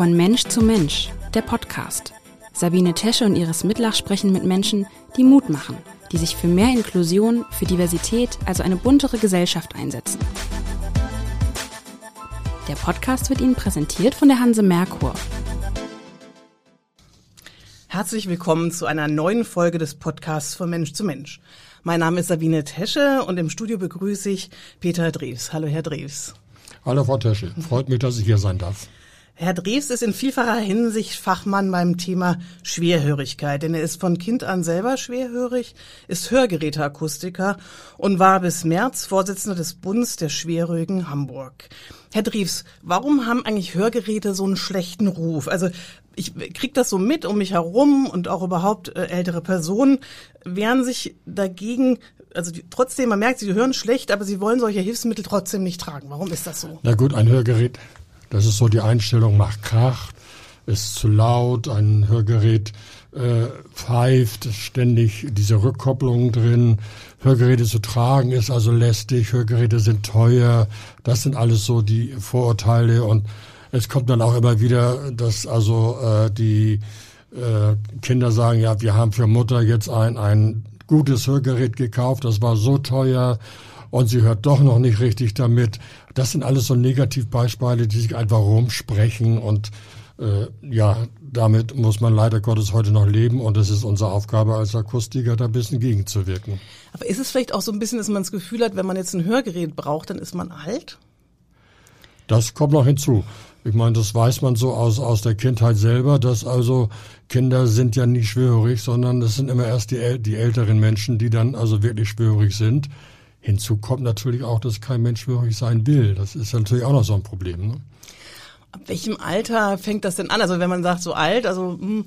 Von Mensch zu Mensch, der Podcast. Sabine Tesche und Iris Mitlach sprechen mit Menschen, die Mut machen, die sich für mehr Inklusion, für Diversität, also eine buntere Gesellschaft einsetzen. Der Podcast wird Ihnen präsentiert von der Hanse Merkur. Herzlich willkommen zu einer neuen Folge des Podcasts von Mensch zu Mensch. Mein Name ist Sabine Tesche und im Studio begrüße ich Peter Drews. Hallo, Herr Drews. Hallo, Frau Tesche. Freut mich, dass ich hier sein darf. Herr Drews ist in vielfacher Hinsicht Fachmann beim Thema Schwerhörigkeit, denn er ist von Kind an selber schwerhörig, ist Hörgeräteakustiker und war bis März Vorsitzender des Bundes der Schwerhörigen Hamburg. Herr Drews, warum haben eigentlich Hörgeräte so einen schlechten Ruf? Also ich krieg das so mit um mich herum und auch überhaupt äh, ältere Personen wehren sich dagegen, also die, trotzdem, man merkt, sie hören schlecht, aber sie wollen solche Hilfsmittel trotzdem nicht tragen. Warum ist das so? Na gut, ein Hörgerät das ist so die Einstellung, macht Krach, ist zu laut, ein Hörgerät äh, pfeift, ständig diese Rückkopplung drin. Hörgeräte zu tragen ist also lästig, Hörgeräte sind teuer. Das sind alles so die Vorurteile und es kommt dann auch immer wieder, dass also äh, die äh, Kinder sagen, ja, wir haben für Mutter jetzt ein, ein gutes Hörgerät gekauft, das war so teuer und sie hört doch noch nicht richtig damit. Das sind alles so Negativbeispiele, die sich einfach rumsprechen und äh, ja, damit muss man leider Gottes heute noch leben und es ist unsere Aufgabe als Akustiker, da ein bisschen gegenzuwirken. Aber ist es vielleicht auch so ein bisschen, dass man das Gefühl hat, wenn man jetzt ein Hörgerät braucht, dann ist man alt? Das kommt noch hinzu. Ich meine, das weiß man so aus, aus der Kindheit selber, dass also Kinder sind ja nie schwörig, sondern es sind immer erst die, die älteren Menschen, die dann also wirklich schwörig sind. Hinzu kommt natürlich auch, dass kein Mensch schwörig sein will. Das ist natürlich auch noch so ein Problem. Ne? Ab welchem Alter fängt das denn an? Also wenn man sagt so alt, also hm,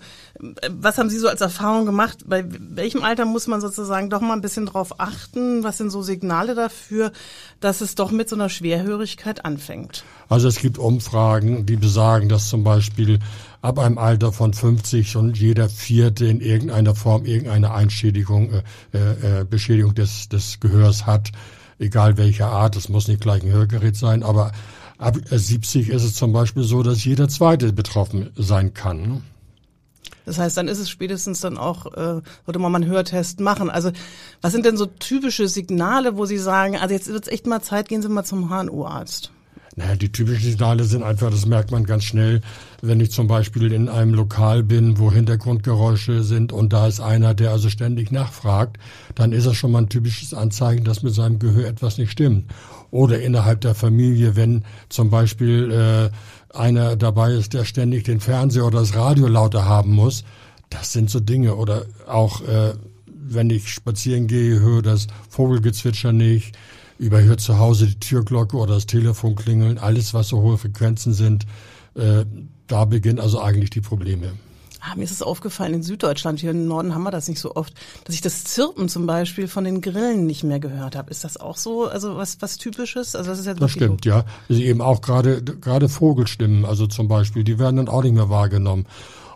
was haben Sie so als Erfahrung gemacht? Bei welchem Alter muss man sozusagen doch mal ein bisschen drauf achten? Was sind so Signale dafür, dass es doch mit so einer Schwerhörigkeit anfängt? Also es gibt Umfragen, die besagen, dass zum Beispiel ab einem Alter von 50 und jeder Vierte in irgendeiner Form irgendeine Einschädigung, äh, äh, äh, Beschädigung des, des Gehörs hat, egal welcher Art. Es muss nicht gleich ein Hörgerät sein, aber ab 70 ist es zum Beispiel so, dass jeder Zweite betroffen sein kann. Das heißt, dann ist es spätestens dann auch, äh, sollte man mal einen Hörtest machen. Also was sind denn so typische Signale, wo Sie sagen, also jetzt wird es echt mal Zeit, gehen Sie mal zum HNO-Arzt? Naja, die typischen Signale sind einfach, das merkt man ganz schnell, wenn ich zum Beispiel in einem Lokal bin, wo Hintergrundgeräusche sind und da ist einer, der also ständig nachfragt, dann ist das schon mal ein typisches Anzeichen, dass mit seinem Gehör etwas nicht stimmt. Oder innerhalb der Familie, wenn zum Beispiel äh, einer dabei ist, der ständig den Fernseher oder das Radio lauter haben muss, das sind so Dinge. Oder auch äh, wenn ich spazieren gehe, höre das Vogelgezwitscher nicht, überhört zu Hause die Türglocke oder das Telefon klingeln, alles, was so hohe Frequenzen sind, äh, da beginnen also eigentlich die Probleme. Ah, mir ist es aufgefallen, in Süddeutschland, hier im Norden haben wir das nicht so oft, dass ich das Zirpen zum Beispiel von den Grillen nicht mehr gehört habe. Ist das auch so, also was, was Typisches? Also das ist ja Das stimmt, ja. Also eben auch gerade, gerade Vogelstimmen, also zum Beispiel, die werden dann auch nicht mehr wahrgenommen.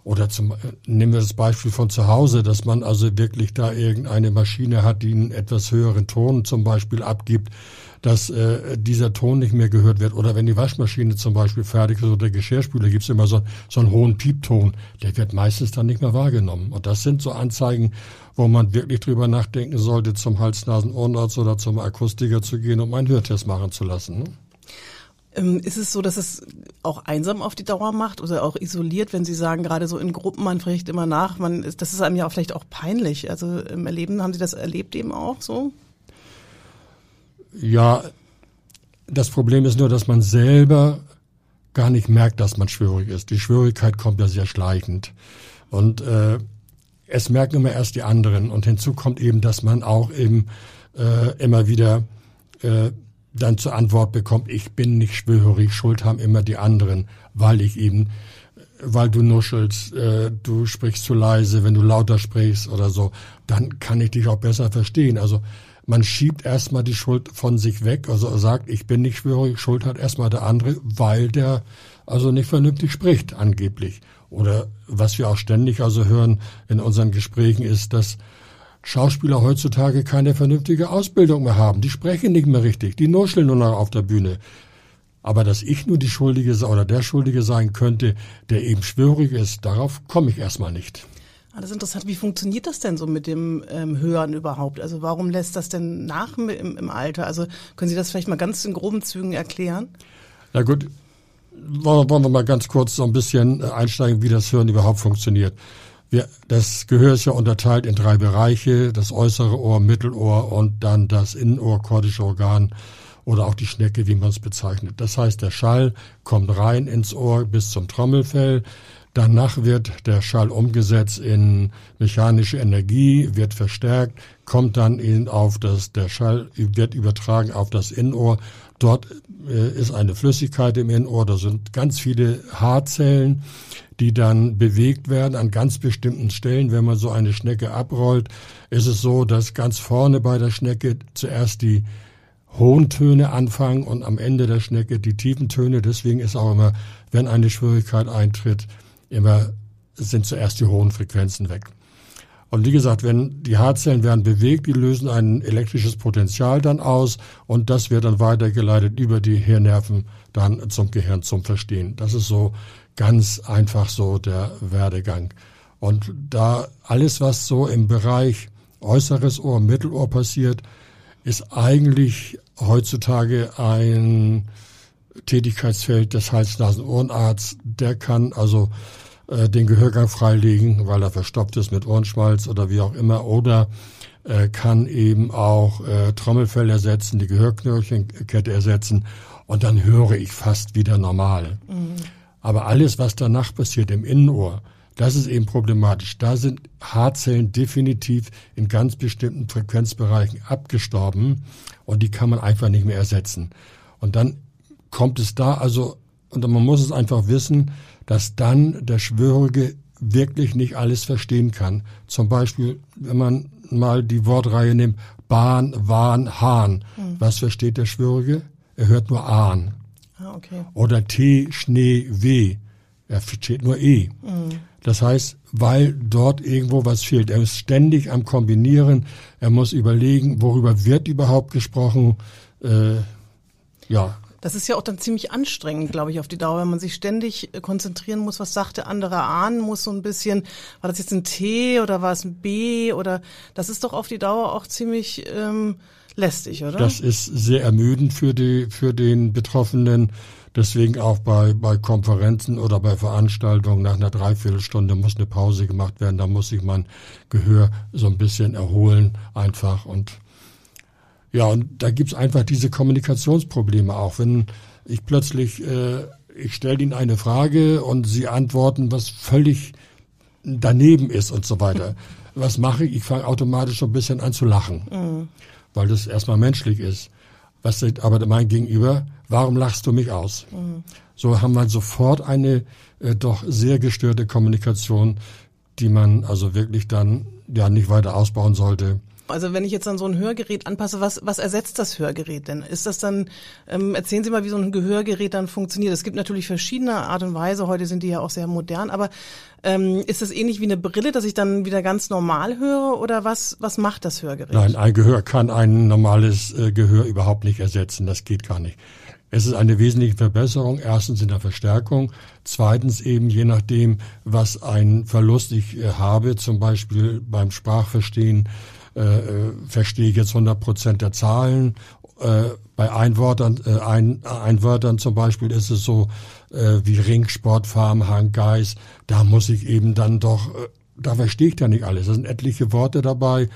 Oder zum, nehmen wir das Beispiel von zu Hause, dass man also wirklich da irgendeine Maschine hat, die einen etwas höheren Ton zum Beispiel abgibt, dass äh, dieser Ton nicht mehr gehört wird. Oder wenn die Waschmaschine zum Beispiel fertig ist oder der Geschirrspüler, gibt's immer so, so einen hohen Piepton. Der wird meistens dann nicht mehr wahrgenommen. Und das sind so Anzeigen, wo man wirklich drüber nachdenken sollte, zum Hals-Nasen-Ohrenarzt oder zum Akustiker zu gehen, um einen Hörtest machen zu lassen. Ne? Ähm, ist es so, dass es auch einsam auf die Dauer macht oder auch isoliert, wenn Sie sagen, gerade so in Gruppen, man fragt immer nach, man ist, das ist einem ja vielleicht auch peinlich. Also im Erleben, haben Sie das erlebt eben auch so? Ja, das Problem ist nur, dass man selber gar nicht merkt, dass man schwörig ist. Die Schwörigkeit kommt ja sehr schleichend. Und äh, es merken immer erst die anderen. Und hinzu kommt eben, dass man auch eben äh, immer wieder äh, dann zur Antwort bekommt, ich bin nicht schwörig, Schuld haben immer die anderen, weil ich eben, weil du nuschelst, äh, du sprichst zu leise, wenn du lauter sprichst oder so, dann kann ich dich auch besser verstehen. Also man schiebt erstmal die Schuld von sich weg, also sagt, ich bin nicht schwörig, Schuld hat erstmal der andere, weil der also nicht vernünftig spricht, angeblich. Oder was wir auch ständig also hören in unseren Gesprächen ist, dass Schauspieler heutzutage keine vernünftige Ausbildung mehr haben. Die sprechen nicht mehr richtig, die nuscheln nur noch auf der Bühne. Aber dass ich nur die Schuldige oder der Schuldige sein könnte, der eben schwörig ist, darauf komme ich erstmal nicht. Ah, das ist interessant. Wie funktioniert das denn so mit dem ähm, Hören überhaupt? Also warum lässt das denn nach im, im Alter? Also können Sie das vielleicht mal ganz in groben Zügen erklären? Na gut, wollen wir mal ganz kurz so ein bisschen äh, einsteigen, wie das Hören überhaupt funktioniert. Wir, das Gehör ist ja unterteilt in drei Bereiche, das äußere Ohr, Mittelohr und dann das Innenohr, kordische Organ oder auch die Schnecke, wie man es bezeichnet. Das heißt, der Schall kommt rein ins Ohr bis zum Trommelfell. Danach wird der Schall umgesetzt in mechanische Energie, wird verstärkt, kommt dann in, auf das, der Schall wird übertragen auf das Innenohr. Dort äh, ist eine Flüssigkeit im Innenohr, da sind ganz viele Haarzellen, die dann bewegt werden an ganz bestimmten Stellen. Wenn man so eine Schnecke abrollt, ist es so, dass ganz vorne bei der Schnecke zuerst die hohen Töne anfangen und am Ende der Schnecke die tiefen Töne. Deswegen ist auch immer, wenn eine Schwierigkeit eintritt, immer sind zuerst die hohen Frequenzen weg. Und wie gesagt, wenn die Haarzellen werden bewegt, die lösen ein elektrisches Potenzial dann aus und das wird dann weitergeleitet über die Hirnnerven dann zum Gehirn zum Verstehen. Das ist so ganz einfach so der Werdegang. Und da alles, was so im Bereich äußeres Ohr, Mittelohr passiert, ist eigentlich heutzutage ein Tätigkeitsfeld des Hals-Nasen-Ohrenarztes. Der kann also äh, den Gehörgang freilegen, weil er verstopft ist mit Ohrenschmalz oder wie auch immer, oder äh, kann eben auch äh, Trommelfell ersetzen, die Gehörknöchernkette ersetzen und dann höre ich fast wieder normal. Mhm. Aber alles, was danach passiert im Innenohr, das ist eben problematisch. Da sind Haarzellen definitiv in ganz bestimmten Frequenzbereichen abgestorben und die kann man einfach nicht mehr ersetzen. Und dann kommt es da also, und man muss es einfach wissen, dass dann der Schwörige wirklich nicht alles verstehen kann. Zum Beispiel, wenn man mal die Wortreihe nimmt, Bahn, Wahn, Hahn. Hm. Was versteht der Schwörige? Er hört nur Ahn. Ah, okay. Oder T, Schnee, W. Er versteht nur E. Hm. Das heißt, weil dort irgendwo was fehlt. Er ist ständig am Kombinieren. Er muss überlegen, worüber wird überhaupt gesprochen. Äh, ja. Das ist ja auch dann ziemlich anstrengend, glaube ich, auf die Dauer, wenn man sich ständig äh, konzentrieren muss, was sagt der andere ahnen muss, so ein bisschen, war das jetzt ein T oder war es ein B oder das ist doch auf die Dauer auch ziemlich ähm, lästig, oder? Das ist sehr ermüdend für die, für den Betroffenen. Deswegen auch bei, bei Konferenzen oder bei Veranstaltungen nach einer Dreiviertelstunde muss eine Pause gemacht werden. Da muss sich mein Gehör so ein bisschen erholen einfach. Und ja, und da gibt's einfach diese Kommunikationsprobleme auch. Wenn ich plötzlich, äh, ich stelle Ihnen eine Frage und Sie antworten, was völlig daneben ist und so weiter. Was mache ich? Ich fange automatisch so ein bisschen an zu lachen, mhm. Weil das erstmal menschlich ist. Was sagt aber mein Gegenüber? Warum lachst du mich aus? Mhm. So haben wir sofort eine äh, doch sehr gestörte Kommunikation, die man also wirklich dann ja nicht weiter ausbauen sollte. Also wenn ich jetzt dann so ein Hörgerät anpasse, was, was ersetzt das Hörgerät denn? Ist das dann, ähm, erzählen Sie mal, wie so ein Gehörgerät dann funktioniert. Es gibt natürlich verschiedene Art und Weise, heute sind die ja auch sehr modern, aber ähm, ist das ähnlich wie eine Brille, dass ich dann wieder ganz normal höre oder was, was macht das Hörgerät? Nein, ein Gehör kann ein normales äh, Gehör überhaupt nicht ersetzen, das geht gar nicht. Es ist eine wesentliche Verbesserung. Erstens in der Verstärkung. Zweitens eben je nachdem, was ein Verlust ich äh, habe, zum Beispiel beim Sprachverstehen äh, äh, verstehe ich jetzt 100 Prozent der Zahlen. Äh, bei Einwörtern, äh, ein, Einwörtern zum Beispiel ist es so äh, wie Ringsport, Farmhang, Geis. Da muss ich eben dann doch, äh, da verstehe ich da nicht alles. Da sind etliche Worte dabei.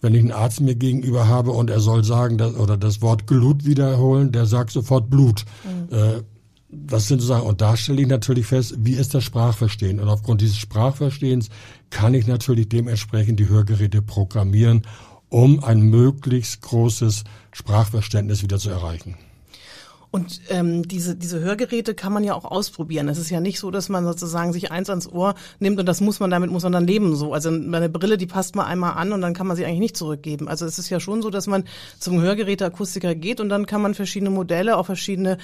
Wenn ich einen Arzt mir gegenüber habe und er soll sagen, dass, oder das Wort Glut wiederholen, der sagt sofort Blut. Mhm. Äh, das sind so Sachen. Und da stelle ich natürlich fest, wie ist das Sprachverstehen? Und aufgrund dieses Sprachverstehens kann ich natürlich dementsprechend die Hörgeräte programmieren, um ein möglichst großes Sprachverständnis wieder zu erreichen. Und ähm, diese, diese Hörgeräte kann man ja auch ausprobieren. Es ist ja nicht so, dass man sozusagen sich eins ans Ohr nimmt und das muss man, damit muss man dann leben so. Also meine Brille, die passt man einmal an und dann kann man sie eigentlich nicht zurückgeben. Also es ist ja schon so, dass man zum Hörgeräteakustiker geht und dann kann man verschiedene Modelle, auch verschiedene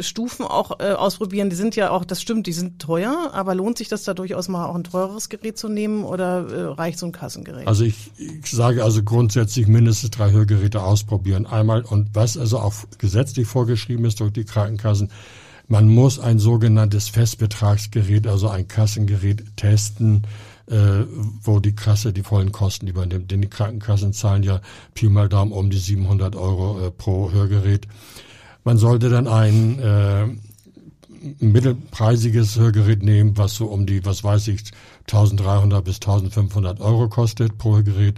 Stufen auch äh, ausprobieren. Die sind ja auch, das stimmt, die sind teuer, aber lohnt sich das da durchaus mal auch ein teureres Gerät zu nehmen oder äh, reicht so ein Kassengerät? Also ich, ich sage also grundsätzlich mindestens drei Hörgeräte ausprobieren. Einmal und was also auch gesetzlich vorgeschrieben vorgeschrieben ist durch die Krankenkassen. Man muss ein sogenanntes Festbetragsgerät, also ein Kassengerät testen, äh, wo die Kasse die vollen Kosten übernimmt. Denn die Krankenkassen zahlen ja Pi mal Daumen um die 700 Euro äh, pro Hörgerät. Man sollte dann ein äh, mittelpreisiges Hörgerät nehmen, was so um die, was weiß ich, 1300 bis 1500 Euro kostet pro Gerät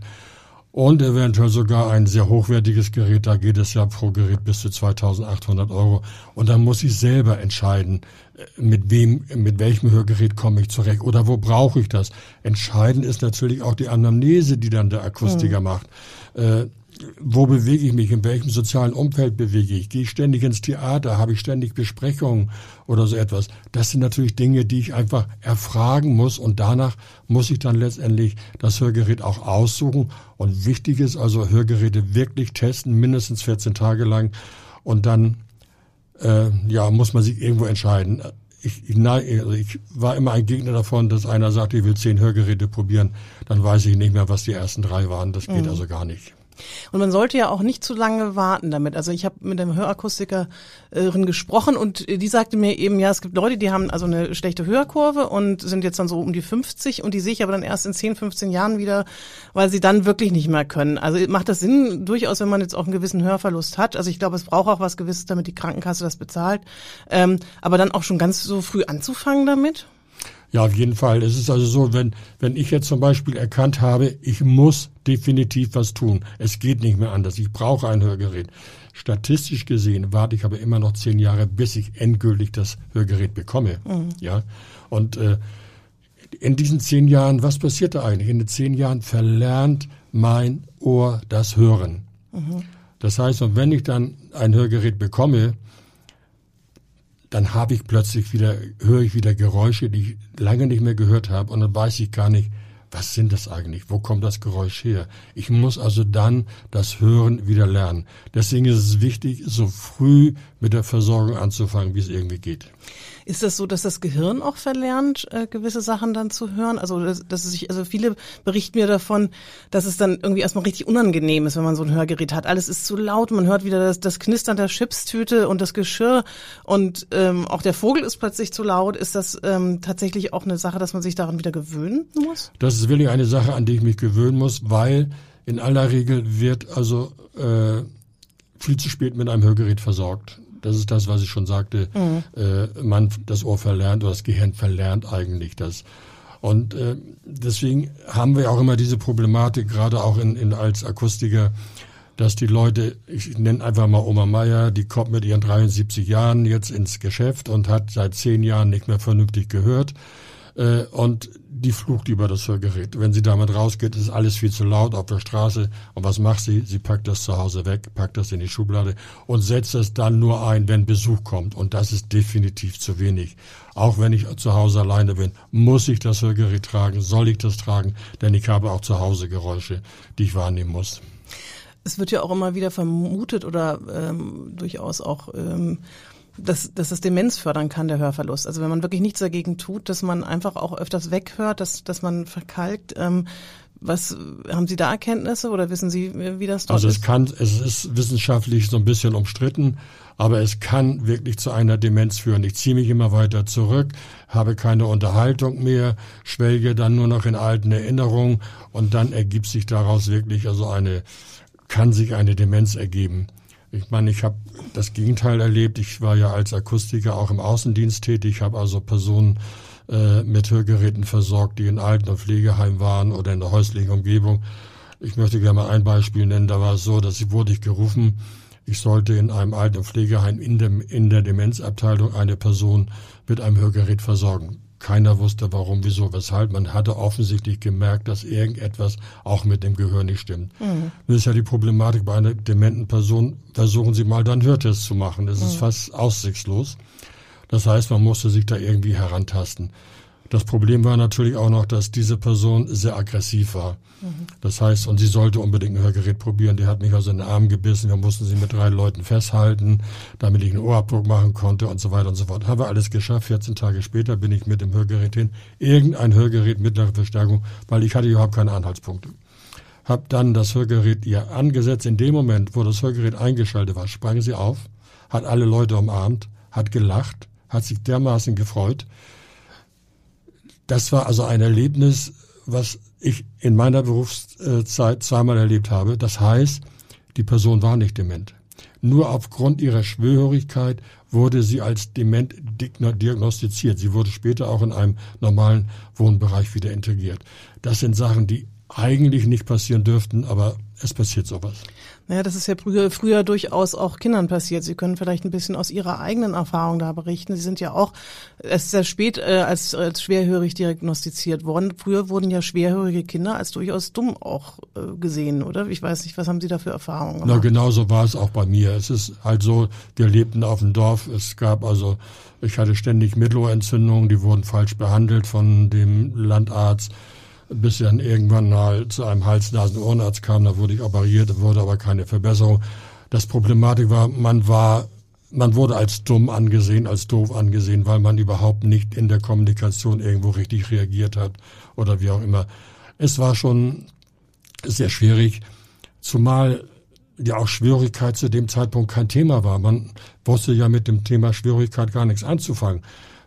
und eventuell sogar ein sehr hochwertiges Gerät. Da geht es ja pro Gerät bis zu 2800 Euro. Und dann muss ich selber entscheiden, äh, mit wem, mit welchem Hörgerät komme ich zurecht oder wo brauche ich das. Entscheidend ist natürlich auch die Anamnese, die dann der Akustiker mhm. macht. Äh, wo bewege ich mich, in welchem sozialen Umfeld bewege ich, gehe ich ständig ins Theater, habe ich ständig Besprechungen oder so etwas. Das sind natürlich Dinge, die ich einfach erfragen muss und danach muss ich dann letztendlich das Hörgerät auch aussuchen. Und wichtig ist also Hörgeräte wirklich testen, mindestens 14 Tage lang und dann äh, ja muss man sich irgendwo entscheiden. Ich, ich, also ich war immer ein Gegner davon, dass einer sagt, ich will zehn Hörgeräte probieren, dann weiß ich nicht mehr, was die ersten drei waren. Das geht mhm. also gar nicht. Und man sollte ja auch nicht zu lange warten damit. Also ich habe mit einem Hörakustikerin gesprochen und die sagte mir eben, ja, es gibt Leute, die haben also eine schlechte Hörkurve und sind jetzt dann so um die 50 und die sehe ich aber dann erst in 10, 15 Jahren wieder, weil sie dann wirklich nicht mehr können. Also macht das Sinn durchaus, wenn man jetzt auch einen gewissen Hörverlust hat. Also ich glaube, es braucht auch was Gewisses, damit die Krankenkasse das bezahlt. Ähm, aber dann auch schon ganz so früh anzufangen damit? Ja, auf jeden Fall. Es ist also so, wenn, wenn ich jetzt zum Beispiel erkannt habe, ich muss definitiv was tun. Es geht nicht mehr anders. Ich brauche ein Hörgerät. Statistisch gesehen warte ich aber immer noch zehn Jahre, bis ich endgültig das Hörgerät bekomme. Mhm. Ja. Und äh, in diesen zehn Jahren, was passiert da eigentlich? In den zehn Jahren verlernt mein Ohr das Hören. Mhm. Das heißt, und wenn ich dann ein Hörgerät bekomme, dann habe ich plötzlich wieder, höre ich wieder Geräusche, die ich lange nicht mehr gehört habe und dann weiß ich gar nicht, was sind das eigentlich? Wo kommt das Geräusch her? Ich muss also dann das Hören wieder lernen. Deswegen ist es wichtig, so früh mit der Versorgung anzufangen, wie es irgendwie geht. Ist das so, dass das Gehirn auch verlernt, äh, gewisse Sachen dann zu hören? Also, dass, dass es sich, also viele berichten mir davon, dass es dann irgendwie erstmal richtig unangenehm ist, wenn man so ein Hörgerät hat. Alles ist zu laut, man hört wieder das, das Knistern der Chipstüte und das Geschirr und ähm, auch der Vogel ist plötzlich zu laut. Ist das ähm, tatsächlich auch eine Sache, dass man sich daran wieder gewöhnen muss? Das ist wirklich eine Sache, an die ich mich gewöhnen muss, weil in aller Regel wird also äh, viel zu spät mit einem Hörgerät versorgt. Das ist das, was ich schon sagte. Mhm. Äh, man das Ohr verlernt oder das Gehirn verlernt eigentlich das. Und äh, deswegen haben wir auch immer diese Problematik, gerade auch in, in als Akustiker, dass die Leute, ich nenne einfach mal Oma Meier, die kommt mit ihren 73 Jahren jetzt ins Geschäft und hat seit zehn Jahren nicht mehr vernünftig gehört. Äh, und die flucht über das Hörgerät. Wenn sie damit rausgeht, ist alles viel zu laut auf der Straße. Und was macht sie? Sie packt das zu Hause weg, packt das in die Schublade und setzt es dann nur ein, wenn Besuch kommt. Und das ist definitiv zu wenig. Auch wenn ich zu Hause alleine bin, muss ich das Hörgerät tragen, soll ich das tragen, denn ich habe auch zu Hause Geräusche, die ich wahrnehmen muss. Es wird ja auch immer wieder vermutet oder ähm, durchaus auch ähm, dass, dass das Demenz fördern kann, der Hörverlust. Also wenn man wirklich nichts dagegen tut, dass man einfach auch öfters weghört, dass, dass man verkalkt. Ähm, was haben Sie da Erkenntnisse oder wissen Sie, wie das dort also es ist? kann, es ist wissenschaftlich so ein bisschen umstritten, aber es kann wirklich zu einer Demenz führen. Ich ziehe mich immer weiter zurück, habe keine Unterhaltung mehr, schwelge dann nur noch in alten Erinnerungen und dann ergibt sich daraus wirklich also eine, kann sich eine Demenz ergeben. Ich meine, ich habe das Gegenteil erlebt. Ich war ja als Akustiker auch im Außendienst tätig, habe also Personen äh, mit Hörgeräten versorgt, die in Alten- und Pflegeheimen waren oder in der häuslichen Umgebung. Ich möchte gerne mal ein Beispiel nennen. Da war es so, dass ich wurde ich gerufen, ich sollte in einem Alten- und Pflegeheim in, dem, in der Demenzabteilung eine Person mit einem Hörgerät versorgen. Keiner wusste warum, wieso, weshalb. Man hatte offensichtlich gemerkt, dass irgendetwas auch mit dem Gehör nicht stimmt. Mhm. Das ist ja die Problematik bei einer dementen Person. Versuchen Sie mal dann Hörtest zu machen. Das mhm. ist fast aussichtslos. Das heißt, man musste sich da irgendwie herantasten. Das Problem war natürlich auch noch, dass diese Person sehr aggressiv war. Mhm. Das heißt, und sie sollte unbedingt ein Hörgerät probieren. Die hat mich also in den Arm gebissen. Wir mussten sie mit drei Leuten festhalten, damit ich einen Ohrabdruck machen konnte und so weiter und so fort. Haben wir alles geschafft. 14 Tage später bin ich mit dem Hörgerät hin. Irgendein Hörgerät mittlere Verstärkung, weil ich hatte überhaupt keine Anhaltspunkte. Hab dann das Hörgerät ihr angesetzt. In dem Moment, wo das Hörgerät eingeschaltet war, sprang sie auf, hat alle Leute umarmt, hat gelacht, hat sich dermaßen gefreut. Das war also ein Erlebnis, was ich in meiner Berufszeit zweimal erlebt habe. Das heißt, die Person war nicht dement. Nur aufgrund ihrer Schwörhörigkeit wurde sie als dement diagnostiziert. Sie wurde später auch in einem normalen Wohnbereich wieder integriert. Das sind Sachen, die eigentlich nicht passieren dürften, aber es passiert sowas. Naja, das ist ja früher, früher durchaus auch Kindern passiert. Sie können vielleicht ein bisschen aus Ihrer eigenen Erfahrung da berichten. Sie sind ja auch erst sehr spät äh, als, als schwerhörig diagnostiziert worden. Früher wurden ja schwerhörige Kinder als durchaus dumm auch äh, gesehen, oder? Ich weiß nicht, was haben Sie da für Erfahrungen gemacht? Na, genau so war es auch bei mir. Es ist halt so, wir lebten auf dem Dorf. Es gab also, ich hatte ständig Mittelohrentzündungen, die wurden falsch behandelt von dem Landarzt bis dann irgendwann mal zu einem Hals-Nasen-Ohrenarzt kam, da wurde ich operiert, wurde aber keine Verbesserung. Das Problematik war, man war, man wurde als dumm angesehen, als doof angesehen, weil man überhaupt nicht in der Kommunikation irgendwo richtig reagiert hat oder wie auch immer. Es war schon sehr schwierig, zumal ja auch Schwierigkeit zu dem Zeitpunkt kein Thema war. Man wusste ja mit dem Thema Schwierigkeit gar nichts anzufangen.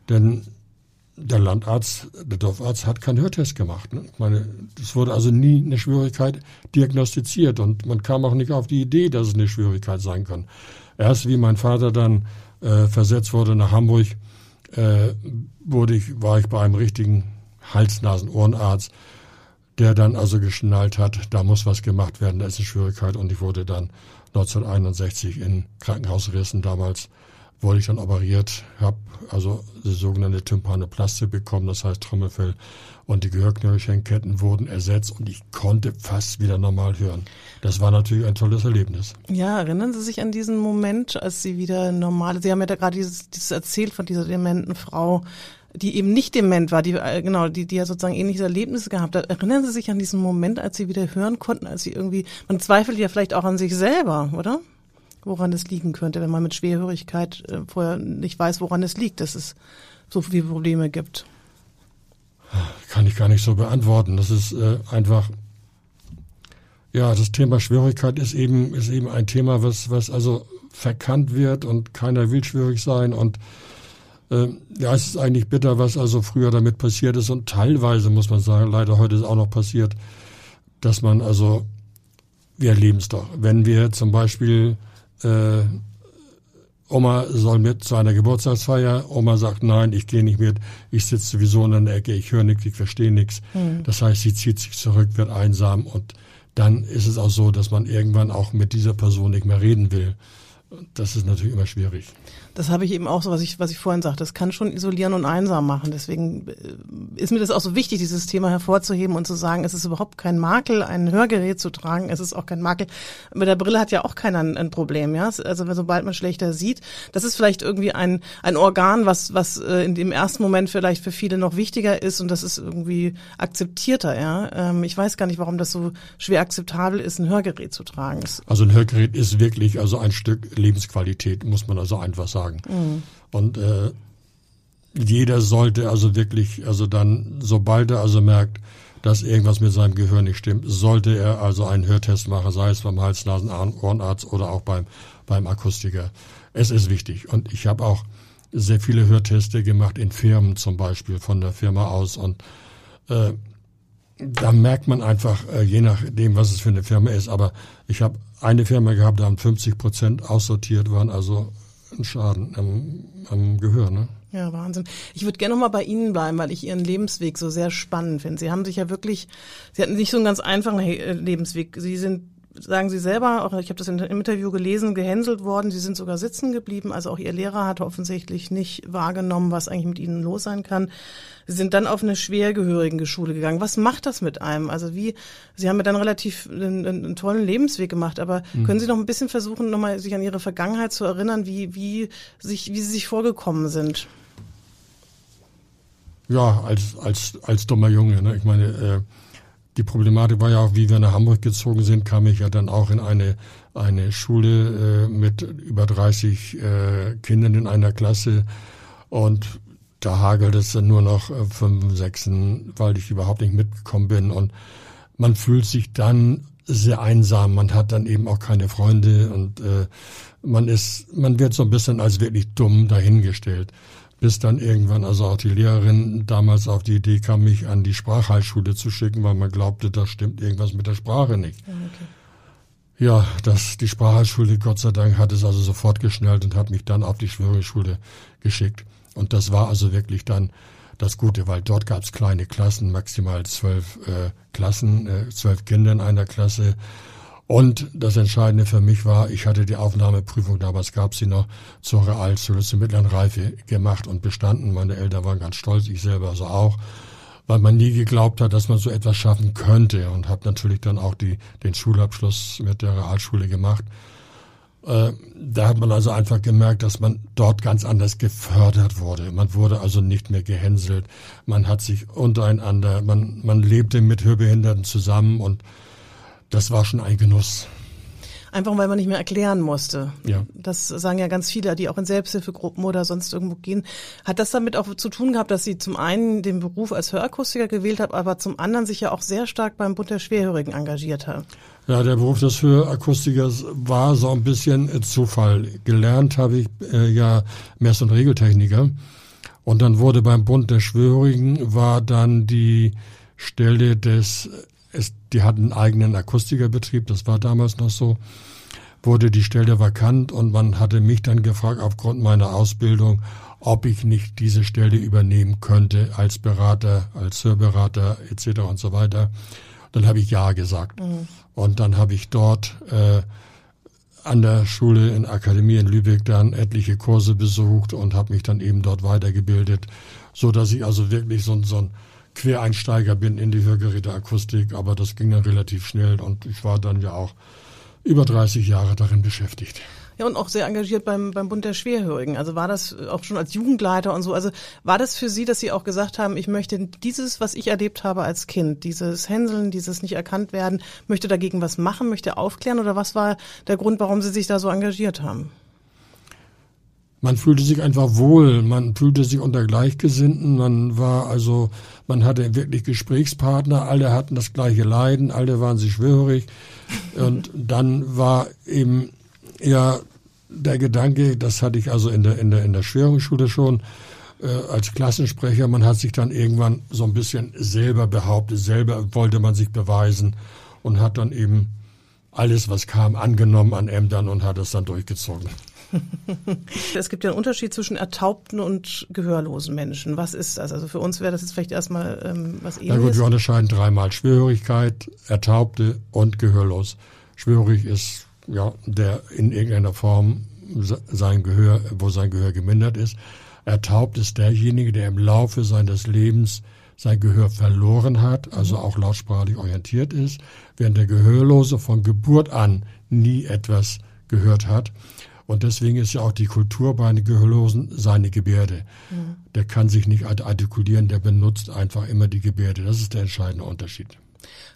Denn der Landarzt, der Dorfarzt hat keinen Hörtest gemacht. Ne? Ich meine, es wurde also nie eine Schwierigkeit diagnostiziert und man kam auch nicht auf die Idee, dass es eine Schwierigkeit sein kann. Erst wie mein Vater dann äh, versetzt wurde nach Hamburg, äh, wurde ich, war ich bei einem richtigen Hals-Nasen-Ohrenarzt, der dann also geschnallt hat, da muss was gemacht werden, da ist eine Schwierigkeit und ich wurde dann 1961 in Krankenhausrissen damals wurde ich dann operiert, habe also die sogenannte Tympanoplastie bekommen, das heißt Trommelfell und die Gehörknöchelketten wurden ersetzt und ich konnte fast wieder normal hören. Das war natürlich ein tolles Erlebnis. Ja, erinnern Sie sich an diesen Moment, als Sie wieder normal, Sie haben ja da gerade dieses, dieses erzählt von dieser dementen Frau, die eben nicht dement war, die äh, genau, die die ja sozusagen ähnliche Erlebnisse gehabt hat. Erinnern Sie sich an diesen Moment, als Sie wieder hören konnten, als Sie irgendwie, man zweifelt ja vielleicht auch an sich selber, oder? Woran es liegen könnte, wenn man mit Schwerhörigkeit äh, vorher nicht weiß, woran es liegt, dass es so viele Probleme gibt. Kann ich gar nicht so beantworten. Das ist äh, einfach, ja, das Thema Schwierigkeit ist eben, ist eben ein Thema, was, was also verkannt wird und keiner will schwierig sein und äh, ja, es ist eigentlich bitter, was also früher damit passiert ist und teilweise muss man sagen, leider heute ist auch noch passiert, dass man also, wir erleben es doch, wenn wir zum Beispiel äh, Oma soll mit zu einer Geburtstagsfeier. Oma sagt, nein, ich gehe nicht mit. Ich sitze sowieso in der Ecke, ich höre nichts, ich verstehe nichts. Mhm. Das heißt, sie zieht sich zurück, wird einsam und dann ist es auch so, dass man irgendwann auch mit dieser Person nicht mehr reden will. Das ist natürlich immer schwierig. Das habe ich eben auch so, was ich, was ich vorhin sagte. Das kann schon isolieren und einsam machen. Deswegen äh, ist mir das auch so wichtig, dieses Thema hervorzuheben und zu sagen, es ist überhaupt kein Makel, ein Hörgerät zu tragen. Es ist auch kein Makel. Mit der Brille hat ja auch keiner ein, ein Problem, ja. Also sobald man schlechter sieht, das ist vielleicht irgendwie ein, ein Organ, was, was äh, in dem ersten Moment vielleicht für viele noch wichtiger ist und das ist irgendwie akzeptierter, ja. Ähm, ich weiß gar nicht, warum das so schwer akzeptabel ist, ein Hörgerät zu tragen. Also ein Hörgerät ist wirklich also ein Stück Lebensqualität, muss man also einfach sagen. Mhm. Und äh, jeder sollte also wirklich, also dann, sobald er also merkt, dass irgendwas mit seinem Gehör nicht stimmt, sollte er also einen Hörtest machen, sei es beim Hals-Nasen-Ohrenarzt oder auch beim, beim Akustiker. Es ist wichtig. Und ich habe auch sehr viele Hörteste gemacht in Firmen zum Beispiel von der Firma aus und äh, da merkt man einfach, äh, je nachdem, was es für eine Firma ist, aber ich habe eine Firma gehabt, da haben 50 Prozent aussortiert, waren also einen Schaden am, am Gehör. Ne? Ja, Wahnsinn. Ich würde gerne noch mal bei Ihnen bleiben, weil ich Ihren Lebensweg so sehr spannend finde. Sie haben sich ja wirklich, Sie hatten nicht so einen ganz einfachen äh, Lebensweg. Sie sind sagen Sie selber, auch ich habe das im Interview gelesen, gehänselt worden. Sie sind sogar sitzen geblieben. Also auch Ihr Lehrer hat offensichtlich nicht wahrgenommen, was eigentlich mit Ihnen los sein kann. Sie sind dann auf eine schwergehörigen Schule gegangen. Was macht das mit einem? Also wie, Sie haben ja dann relativ einen, einen tollen Lebensweg gemacht, aber mhm. können Sie noch ein bisschen versuchen, nochmal sich an Ihre Vergangenheit zu erinnern, wie, wie, sich, wie Sie sich vorgekommen sind? Ja, als, als, als dummer Junge. Ne? Ich meine, äh, die Problematik war ja auch, wie wir nach Hamburg gezogen sind, kam ich ja dann auch in eine, eine Schule äh, mit über 30 äh, Kindern in einer Klasse und da hagelt es dann nur noch äh, fünf, sechsen, weil ich überhaupt nicht mitgekommen bin und man fühlt sich dann sehr einsam. Man hat dann eben auch keine Freunde und äh, man ist, man wird so ein bisschen als wirklich dumm dahingestellt. Bis dann irgendwann also auch die Lehrerin damals auf die Idee kam, mich an die Sprachheilschule zu schicken, weil man glaubte, da stimmt irgendwas mit der Sprache nicht. Okay. Ja, das, die Sprachheilschule, Gott sei Dank, hat es also sofort geschnellt und hat mich dann auf die Schwöreschule geschickt. Und das war also wirklich dann das Gute, weil dort gab es kleine Klassen, maximal zwölf äh, Klassen, äh, zwölf Kinder in einer Klasse. Und das Entscheidende für mich war, ich hatte die Aufnahmeprüfung, damals gab sie noch, zur Realschule zur mittleren Reife gemacht und bestanden. Meine Eltern waren ganz stolz, ich selber also auch, weil man nie geglaubt hat, dass man so etwas schaffen könnte und habe natürlich dann auch die, den Schulabschluss mit der Realschule gemacht. Äh, da hat man also einfach gemerkt, dass man dort ganz anders gefördert wurde. Man wurde also nicht mehr gehänselt. Man hat sich untereinander, man, man lebte mit Hörbehinderten zusammen und das war schon ein Genuss. Einfach weil man nicht mehr erklären musste. Ja. Das sagen ja ganz viele, die auch in Selbsthilfegruppen oder sonst irgendwo gehen. Hat das damit auch zu tun gehabt, dass Sie zum einen den Beruf als Hörakustiker gewählt haben, aber zum anderen sich ja auch sehr stark beim Bund der Schwerhörigen engagiert haben? Ja, der Beruf des Hörakustikers war so ein bisschen Zufall. Gelernt habe ich äh, ja Mess- und Regeltechniker. Und dann wurde beim Bund der Schwörigen war dann die Stelle des es, die hatten einen eigenen Akustikerbetrieb, das war damals noch so, wurde die Stelle vakant und man hatte mich dann gefragt, aufgrund meiner Ausbildung, ob ich nicht diese Stelle übernehmen könnte als Berater, als Hörberater etc. und so weiter. Dann habe ich ja gesagt. Mhm. Und dann habe ich dort äh, an der Schule in Akademie in Lübeck dann etliche Kurse besucht und habe mich dann eben dort weitergebildet, so dass ich also wirklich so, so ein Quereinsteiger bin in die Hörgeräteakustik, aber das ging dann relativ schnell und ich war dann ja auch über 30 Jahre darin beschäftigt. Ja, und auch sehr engagiert beim, beim Bund der Schwerhörigen. Also war das auch schon als Jugendleiter und so. Also war das für Sie, dass Sie auch gesagt haben, ich möchte dieses, was ich erlebt habe als Kind, dieses Hänseln, dieses nicht erkannt werden, möchte dagegen was machen, möchte aufklären oder was war der Grund, warum Sie sich da so engagiert haben? Man fühlte sich einfach wohl, man fühlte sich unter Gleichgesinnten, man war also, man hatte wirklich Gesprächspartner, alle hatten das gleiche Leiden, alle waren sich schwörig und dann war eben ja der Gedanke, das hatte ich also in der in der in der Schwörungsschule schon äh, als Klassensprecher, man hat sich dann irgendwann so ein bisschen selber behauptet, selber wollte man sich beweisen und hat dann eben alles, was kam, angenommen an Ämtern und hat es dann durchgezogen. es gibt ja einen Unterschied zwischen ertaubten und gehörlosen Menschen. Was ist das? Also für uns wäre das jetzt vielleicht erstmal ähm, was ähnliches. Na gut, wir unterscheiden dreimal Schwörigkeit, Ertaubte und gehörlos. Schwörig ist ja der in irgendeiner Form sein Gehör, wo sein Gehör gemindert ist. Ertaubt ist derjenige, der im Laufe seines Lebens sein Gehör verloren hat, also auch lautsprachlich orientiert ist, während der Gehörlose von Geburt an nie etwas gehört hat. Und deswegen ist ja auch die Kultur bei einem Gehörlosen seine Gebärde. Mhm. Der kann sich nicht artikulieren, der benutzt einfach immer die Gebärde. Das ist der entscheidende Unterschied.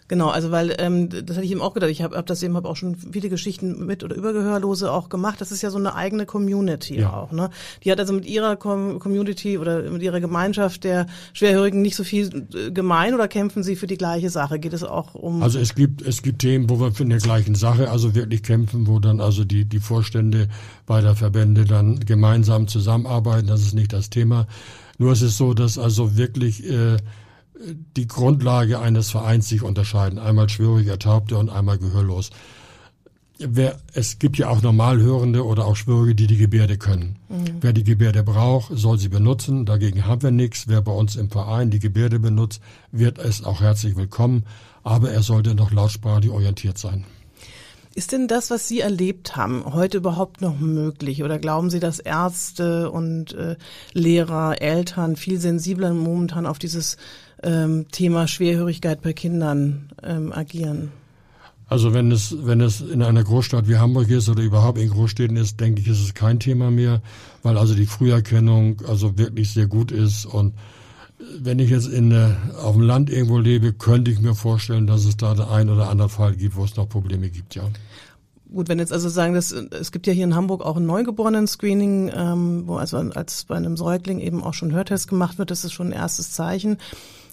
Genau, also weil ähm, das hatte ich eben auch gedacht. Ich habe hab das eben hab auch schon viele Geschichten mit oder über Gehörlose auch gemacht. Das ist ja so eine eigene Community ja. auch. Ne? Die hat also mit ihrer Com Community oder mit ihrer Gemeinschaft der Schwerhörigen nicht so viel äh, gemein oder kämpfen sie für die gleiche Sache? Geht es auch um? Also es gibt es gibt Themen, wo wir für eine gleichen Sache also wirklich kämpfen, wo dann also die die Vorstände beider Verbände dann gemeinsam zusammenarbeiten. Das ist nicht das Thema. Nur ist es so, dass also wirklich äh, die Grundlage eines Vereins sich unterscheiden. Einmal schwörig Ertaubte und einmal gehörlos. Wer, es gibt ja auch Normalhörende oder auch Schwörige, die die Gebärde können. Mhm. Wer die Gebärde braucht, soll sie benutzen. Dagegen haben wir nichts. Wer bei uns im Verein die Gebärde benutzt, wird es auch herzlich willkommen. Aber er sollte noch lautsprachlich orientiert sein. Ist denn das, was Sie erlebt haben, heute überhaupt noch möglich? Oder glauben Sie, dass Ärzte und äh, Lehrer, Eltern viel sensibler momentan auf dieses ähm, Thema Schwerhörigkeit bei Kindern ähm, agieren? Also wenn es, wenn es in einer Großstadt wie Hamburg ist oder überhaupt in Großstädten ist, denke ich, ist es kein Thema mehr, weil also die Früherkennung also wirklich sehr gut ist. Und wenn ich jetzt in, äh, auf dem Land irgendwo lebe, könnte ich mir vorstellen, dass es da den einen oder anderen Fall gibt, wo es noch Probleme gibt, ja. Gut, wenn jetzt also sagen, dass es gibt ja hier in Hamburg auch ein Neugeborenen-Screening, ähm, wo also als bei einem Säugling eben auch schon Hörtest gemacht wird, das ist schon ein erstes Zeichen.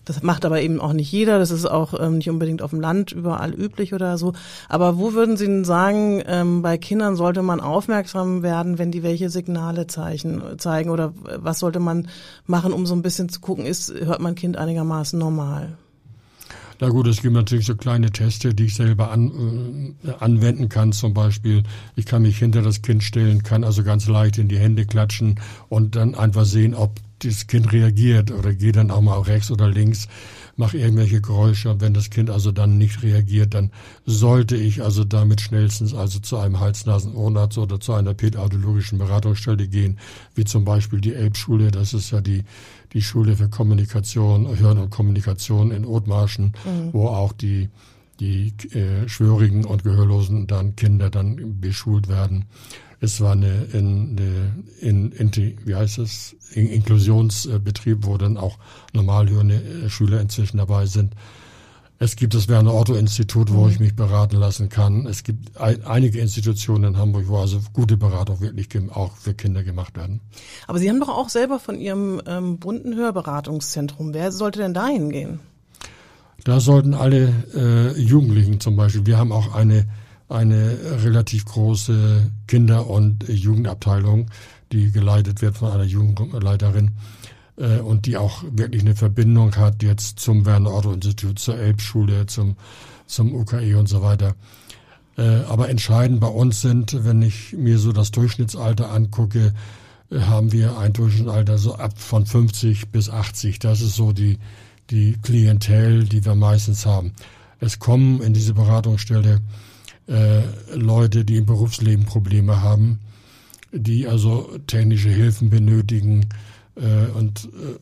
Das macht aber eben auch nicht jeder. Das ist auch ähm, nicht unbedingt auf dem Land überall üblich oder so. Aber wo würden Sie denn sagen, ähm, bei Kindern sollte man aufmerksam werden, wenn die welche Signale zeichen, zeigen? Oder was sollte man machen, um so ein bisschen zu gucken, ist, hört mein Kind einigermaßen normal? Na gut, es gibt natürlich so kleine Teste, die ich selber an, äh, anwenden kann. Zum Beispiel, ich kann mich hinter das Kind stellen, kann also ganz leicht in die Hände klatschen und dann einfach sehen, ob das Kind reagiert oder gehe dann auch mal rechts oder links, mache irgendwelche Geräusche und wenn das Kind also dann nicht reagiert, dann sollte ich also damit schnellstens also zu einem Hals-Nasen-Ohrenarzt oder zu einer pädaudiologischen Beratungsstelle gehen, wie zum Beispiel die Elbschule, das ist ja die, die Schule für Kommunikation, Hören und Kommunikation in Othmarschen, mhm. wo auch die die äh, Schwörigen und Gehörlosen dann Kinder dann beschult werden. Es war eine, eine in, in, wie heißt es, in Inklusionsbetrieb, wo dann auch normalhörende äh, Schüler inzwischen dabei sind. Es gibt das Werner Otto Institut, wo mhm. ich mich beraten lassen kann. Es gibt ein, einige Institutionen in Hamburg, wo also gute Beratung wirklich auch für Kinder gemacht werden. Aber Sie haben doch auch selber von Ihrem ähm, bunten Hörberatungszentrum. Wer sollte denn da hingehen? Da sollten alle äh, Jugendlichen zum Beispiel. Wir haben auch eine eine relativ große Kinder- und Jugendabteilung, die geleitet wird von einer Jugendleiterin äh, und die auch wirklich eine Verbindung hat jetzt zum Werner-Otto-Institut, zur Elbschule, zum, zum UKE und so weiter. Äh, aber entscheidend bei uns sind, wenn ich mir so das Durchschnittsalter angucke, äh, haben wir ein Durchschnittsalter so ab von 50 bis 80. Das ist so die, die Klientel, die wir meistens haben. Es kommen in diese Beratungsstelle äh, Leute, die im Berufsleben Probleme haben, die also technische Hilfen benötigen äh, und äh,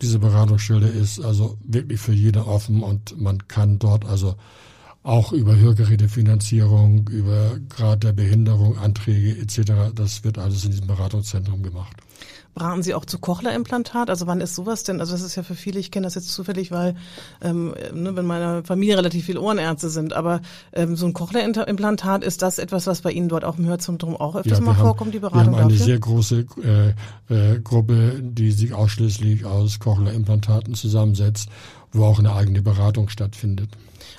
diese Beratungsstelle ist also wirklich für jeder offen und man kann dort also auch über Hörgerätefinanzierung, über Grad der Behinderung, Anträge etc. Das wird alles in diesem Beratungszentrum gemacht. Beraten Sie auch zu Cochlea-Implantat? Also wann ist sowas denn? Also das ist ja für viele, ich kenne das jetzt zufällig, weil ähm, ne, wenn meine Familie relativ viele Ohrenärzte sind, aber ähm, so ein Cochlea-Implantat, ist das etwas, was bei Ihnen dort auch im Hörzentrum auch öfters ja, mal haben, vorkommt, die Beratung Wir haben eine dafür? sehr große äh, äh, Gruppe, die sich ausschließlich aus Cochlea-Implantaten zusammensetzt, wo auch eine eigene Beratung stattfindet.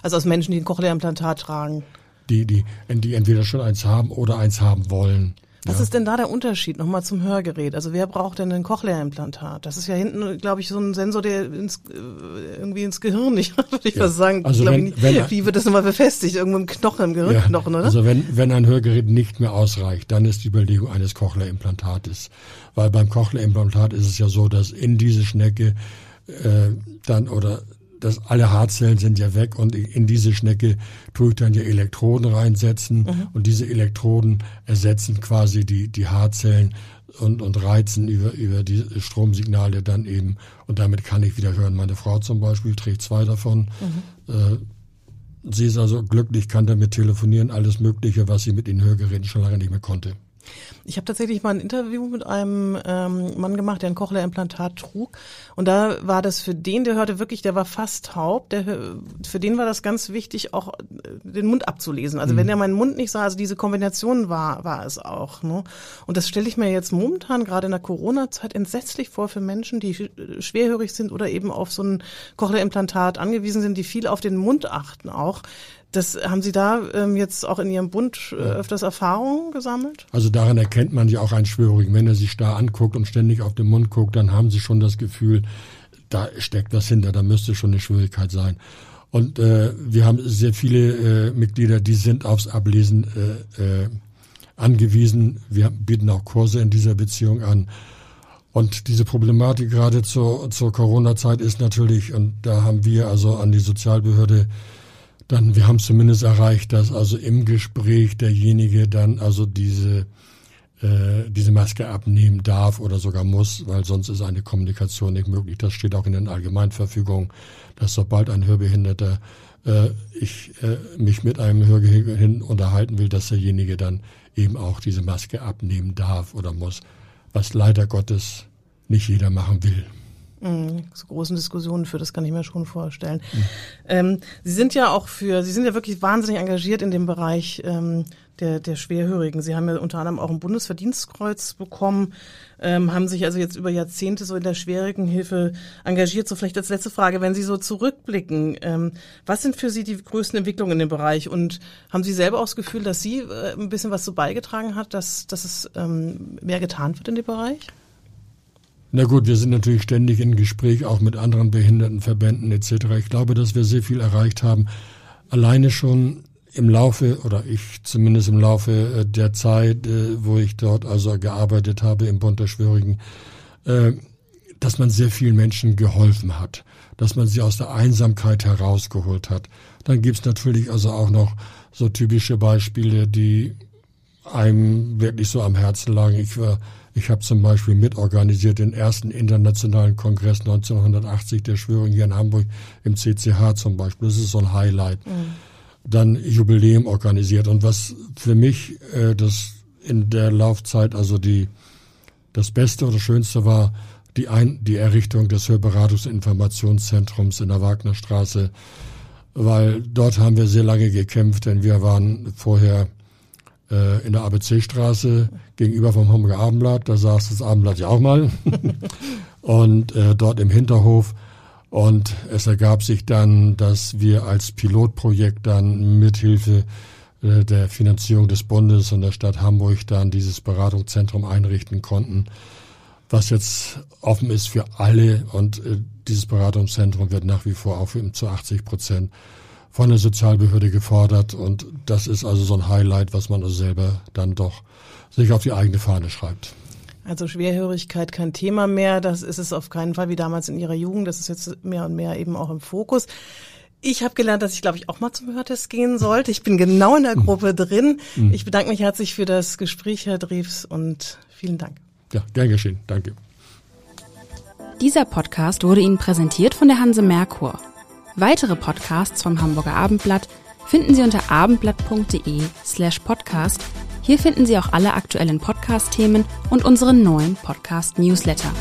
Also aus Menschen, die ein Cochlea-Implantat tragen? Die, die, die entweder schon eins haben oder eins haben wollen. Was ja. ist denn da der Unterschied nochmal zum Hörgerät? Also wer braucht denn ein Cochlea-Implantat? Das ist ja hinten, glaube ich, so ein Sensor, der ins, äh, irgendwie ins Gehirn nicht, würde ich ja. was sagen. Also wenn, nicht, wenn, wie wird das nochmal befestigt? Irgendwo im Knochen, im Gehirnknochen, ja. oder? Also wenn, wenn ein Hörgerät nicht mehr ausreicht, dann ist die Überlegung eines Cochlea-Implantates. Weil beim Cochlea-Implantat ist es ja so, dass in diese Schnecke äh, dann oder das, alle Haarzellen sind ja weg und in diese Schnecke tue ich dann ja Elektroden reinsetzen mhm. und diese Elektroden ersetzen quasi die, die Haarzellen und, und reizen über, über die Stromsignale dann eben und damit kann ich wieder hören. Meine Frau zum Beispiel trägt zwei davon. Mhm. Äh, sie ist also glücklich, kann damit telefonieren, alles Mögliche, was sie mit den Hörgeräten schon lange nicht mehr konnte. Ich habe tatsächlich mal ein Interview mit einem ähm, Mann gemacht, der ein Cochlea-Implantat trug. Und da war das für den, der hörte wirklich, der war fast taub. Der, für den war das ganz wichtig, auch äh, den Mund abzulesen. Also mhm. wenn er meinen Mund nicht sah, also diese Kombination war, war es auch. Ne? Und das stelle ich mir jetzt momentan gerade in der Corona-Zeit entsetzlich vor für Menschen, die schwerhörig sind oder eben auf so ein Cochlea-Implantat angewiesen sind, die viel auf den Mund achten auch das haben Sie da ähm, jetzt auch in Ihrem Bund äh, öfters Erfahrungen gesammelt? Also daran erkennt man ja auch einen Schwörigen. Wenn er sich da anguckt und ständig auf den Mund guckt, dann haben Sie schon das Gefühl, da steckt was hinter, da müsste schon eine Schwierigkeit sein. Und äh, wir haben sehr viele äh, Mitglieder, die sind aufs Ablesen äh, äh, angewiesen. Wir bieten auch Kurse in dieser Beziehung an. Und diese Problematik gerade zur, zur Corona-Zeit ist natürlich, und da haben wir also an die Sozialbehörde dann, wir haben zumindest erreicht, dass also im Gespräch derjenige dann also diese äh, diese Maske abnehmen darf oder sogar muss, weil sonst ist eine Kommunikation nicht möglich. Das steht auch in den Allgemeinverfügungen, dass sobald ein Hörbehinderter äh, ich äh, mich mit einem Hörbehinderten unterhalten will, dass derjenige dann eben auch diese Maske abnehmen darf oder muss, was leider Gottes nicht jeder machen will. Mhm, zu großen Diskussionen führt, das kann ich mir schon vorstellen. Mhm. Ähm, Sie sind ja auch für, Sie sind ja wirklich wahnsinnig engagiert in dem Bereich ähm, der, der Schwerhörigen. Sie haben ja unter anderem auch ein Bundesverdienstkreuz bekommen, ähm, haben sich also jetzt über Jahrzehnte so in der Schwerhörigenhilfe engagiert. So vielleicht als letzte Frage, wenn Sie so zurückblicken, ähm, was sind für Sie die größten Entwicklungen in dem Bereich? Und haben Sie selber auch das Gefühl, dass Sie äh, ein bisschen was so beigetragen hat, dass, dass es ähm, mehr getan wird in dem Bereich? Na gut, wir sind natürlich ständig in Gespräch, auch mit anderen Behindertenverbänden etc. Ich glaube, dass wir sehr viel erreicht haben. Alleine schon im Laufe, oder ich zumindest im Laufe äh, der Zeit, äh, wo ich dort also gearbeitet habe im Bund der Schwörigen, äh, dass man sehr vielen Menschen geholfen hat, dass man sie aus der Einsamkeit herausgeholt hat. Dann gibt's natürlich also auch noch so typische Beispiele, die einem wirklich so am Herzen lagen. Ich war ich habe zum Beispiel mitorganisiert den ersten internationalen Kongress 1980 der Schwörung hier in Hamburg im CCH zum Beispiel. Das ist so ein Highlight. Mhm. Dann Jubiläum organisiert. Und was für mich äh, das in der Laufzeit also die das Beste oder Schönste war, die, Ein die Errichtung des Hörberatungsinformationszentrums in der Wagnerstraße, weil dort haben wir sehr lange gekämpft, denn wir waren vorher äh, in der ABC-Straße gegenüber vom Hamburger Abendblatt. Da saß das Abendblatt ja auch mal. und äh, dort im Hinterhof. Und es ergab sich dann, dass wir als Pilotprojekt dann mithilfe äh, der Finanzierung des Bundes und der Stadt Hamburg dann dieses Beratungszentrum einrichten konnten, was jetzt offen ist für alle. Und äh, dieses Beratungszentrum wird nach wie vor auch zu 80 Prozent von der Sozialbehörde gefordert und das ist also so ein Highlight, was man also selber dann doch sich auf die eigene Fahne schreibt. Also Schwerhörigkeit kein Thema mehr, das ist es auf keinen Fall wie damals in ihrer Jugend, das ist jetzt mehr und mehr eben auch im Fokus. Ich habe gelernt, dass ich, glaube ich, auch mal zum Hörtest gehen sollte. Ich bin genau in der mhm. Gruppe drin. Mhm. Ich bedanke mich herzlich für das Gespräch, Herr Drews, und vielen Dank. Ja, gern geschehen. Danke. Dieser Podcast wurde Ihnen präsentiert von der Hanse Merkur. Weitere Podcasts vom Hamburger Abendblatt finden Sie unter abendblatt.de slash podcast. Hier finden Sie auch alle aktuellen Podcast-Themen und unseren neuen Podcast-Newsletter.